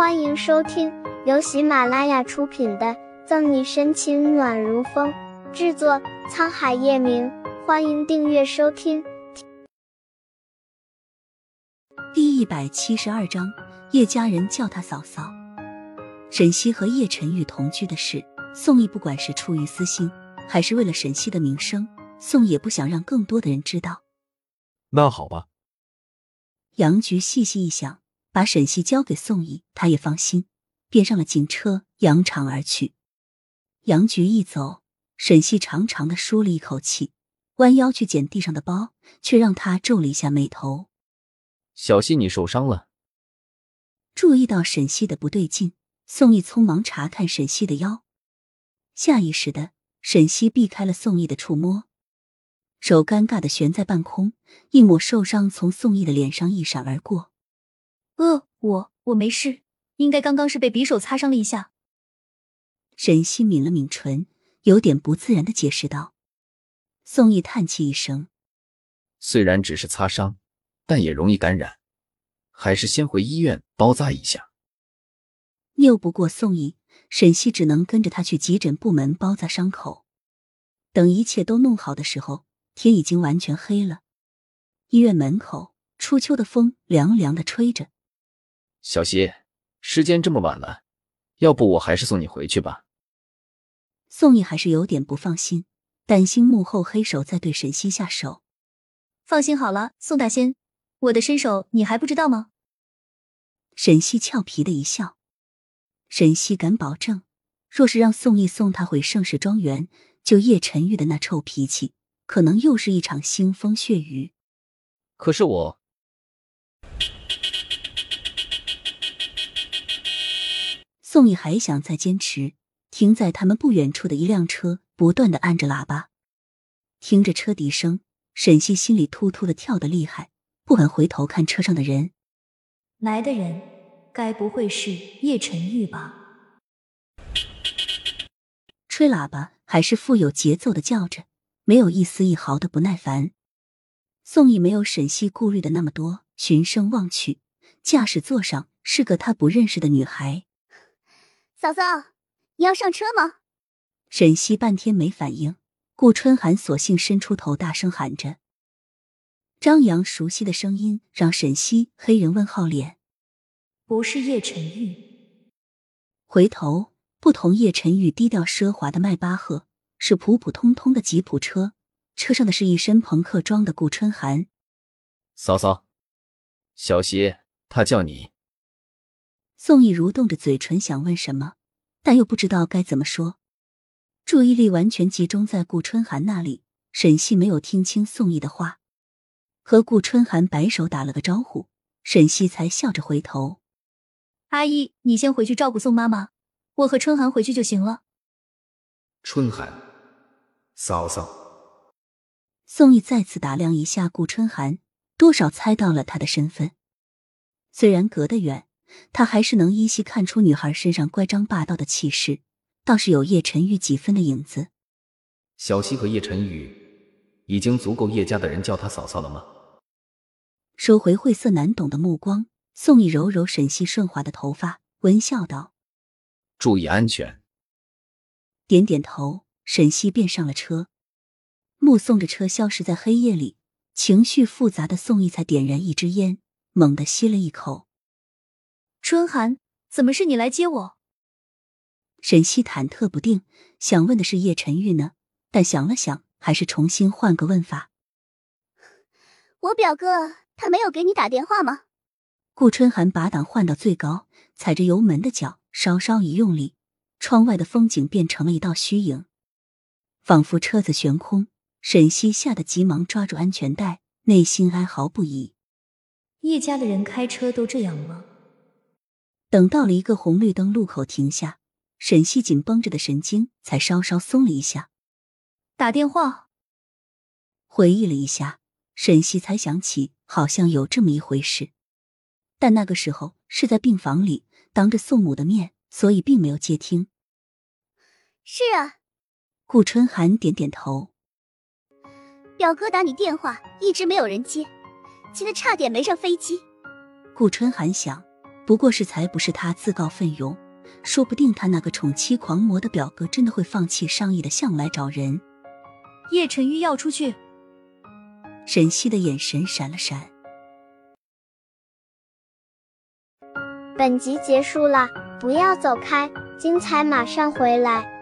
欢迎收听由喜马拉雅出品的《赠你深情暖如风》，制作沧海夜明。欢迎订阅收听。第一百七十二章，叶家人叫他嫂嫂。沈西和叶晨玉同居的事，宋毅不管是出于私心，还是为了沈西的名声，宋也不想让更多的人知道。那好吧。杨局细细一想，把沈西交给宋毅，他也放心，便上了警车，扬长而去。杨局一走，沈西长长的舒了一口气，弯腰去捡地上的包，却让他皱了一下眉头。小西，你受伤了。注意到沈西的不对劲，宋毅匆忙查看沈西的腰，下意识的沈西避开了宋毅的触摸，手尴尬的悬在半空，一抹受伤从宋毅的脸上一闪而过。呃，我我没事，应该刚刚是被匕首擦伤了一下。沈西抿了抿唇，有点不自然的解释道。宋毅叹气一声，虽然只是擦伤。但也容易感染，还是先回医院包扎一下。拗不过宋毅，沈西只能跟着他去急诊部门包扎伤口。等一切都弄好的时候，天已经完全黑了。医院门口，初秋的风凉凉的吹着。小希，时间这么晚了，要不我还是送你回去吧。宋毅还是有点不放心，担心幕后黑手在对沈西下手。放心好了，宋大仙。我的身手你还不知道吗？沈西俏皮的一笑。沈西敢保证，若是让宋毅送他回盛世庄园，就叶晨玉的那臭脾气，可能又是一场腥风血雨。可是我……宋毅还想再坚持，停在他们不远处的一辆车，不断的按着喇叭，听着车笛声，沈西心里突突的跳得厉害。不敢回头看车上的人，来的人该不会是叶晨玉吧？吹喇叭还是富有节奏的叫着，没有一丝一毫的不耐烦。宋毅没有沈西顾虑的那么多，循声望去，驾驶座上是个他不认识的女孩。嫂嫂，你要上车吗？沈西半天没反应，顾春寒索性伸出头，大声喊着。张扬熟悉的声音让沈西黑人问号脸，不是叶晨玉。回头不同叶晨玉低调奢华的迈巴赫，是普普通通的吉普车，车上的是一身朋克装的顾春寒。嫂嫂，小西，他叫你。宋毅蠕动着嘴唇想问什么，但又不知道该怎么说，注意力完全集中在顾春寒那里。沈西没有听清宋毅的话。和顾春寒摆手打了个招呼，沈西才笑着回头：“阿姨，你先回去照顾宋妈妈，我和春寒回去就行了。”春寒，嫂嫂。宋毅再次打量一下顾春寒，多少猜到了他的身份。虽然隔得远，他还是能依稀看出女孩身上乖张霸道的气势，倒是有叶晨玉几分的影子。小溪和叶晨玉已经足够叶家的人叫她嫂嫂了吗？收回晦涩难懂的目光，宋毅揉揉沈西顺滑的头发，温笑道：“注意安全。”点点头，沈西便上了车。目送着车消失在黑夜里，情绪复杂的宋毅才点燃一支烟，猛地吸了一口。春寒，怎么是你来接我？沈西忐忑不定，想问的是叶晨玉呢，但想了想，还是重新换个问法：“我表哥。”他没有给你打电话吗？顾春寒把档换到最高，踩着油门的脚稍稍一用力，窗外的风景变成了一道虚影，仿佛车子悬空。沈西吓得急忙抓住安全带，内心哀嚎不已。叶家的人开车都这样吗？等到了一个红绿灯路口停下，沈西紧绷着的神经才稍稍松了一下。打电话，回忆了一下。沈西才想起，好像有这么一回事，但那个时候是在病房里，当着宋母的面，所以并没有接听。是啊，顾春寒点点头。表哥打你电话，一直没有人接，急得差点没上飞机。顾春寒想，不过是才不是他自告奋勇，说不定他那个宠妻狂魔的表哥真的会放弃上亿的项来找人。叶晨玉要出去。沈西的眼神闪了闪。本集结束了，不要走开，精彩马上回来。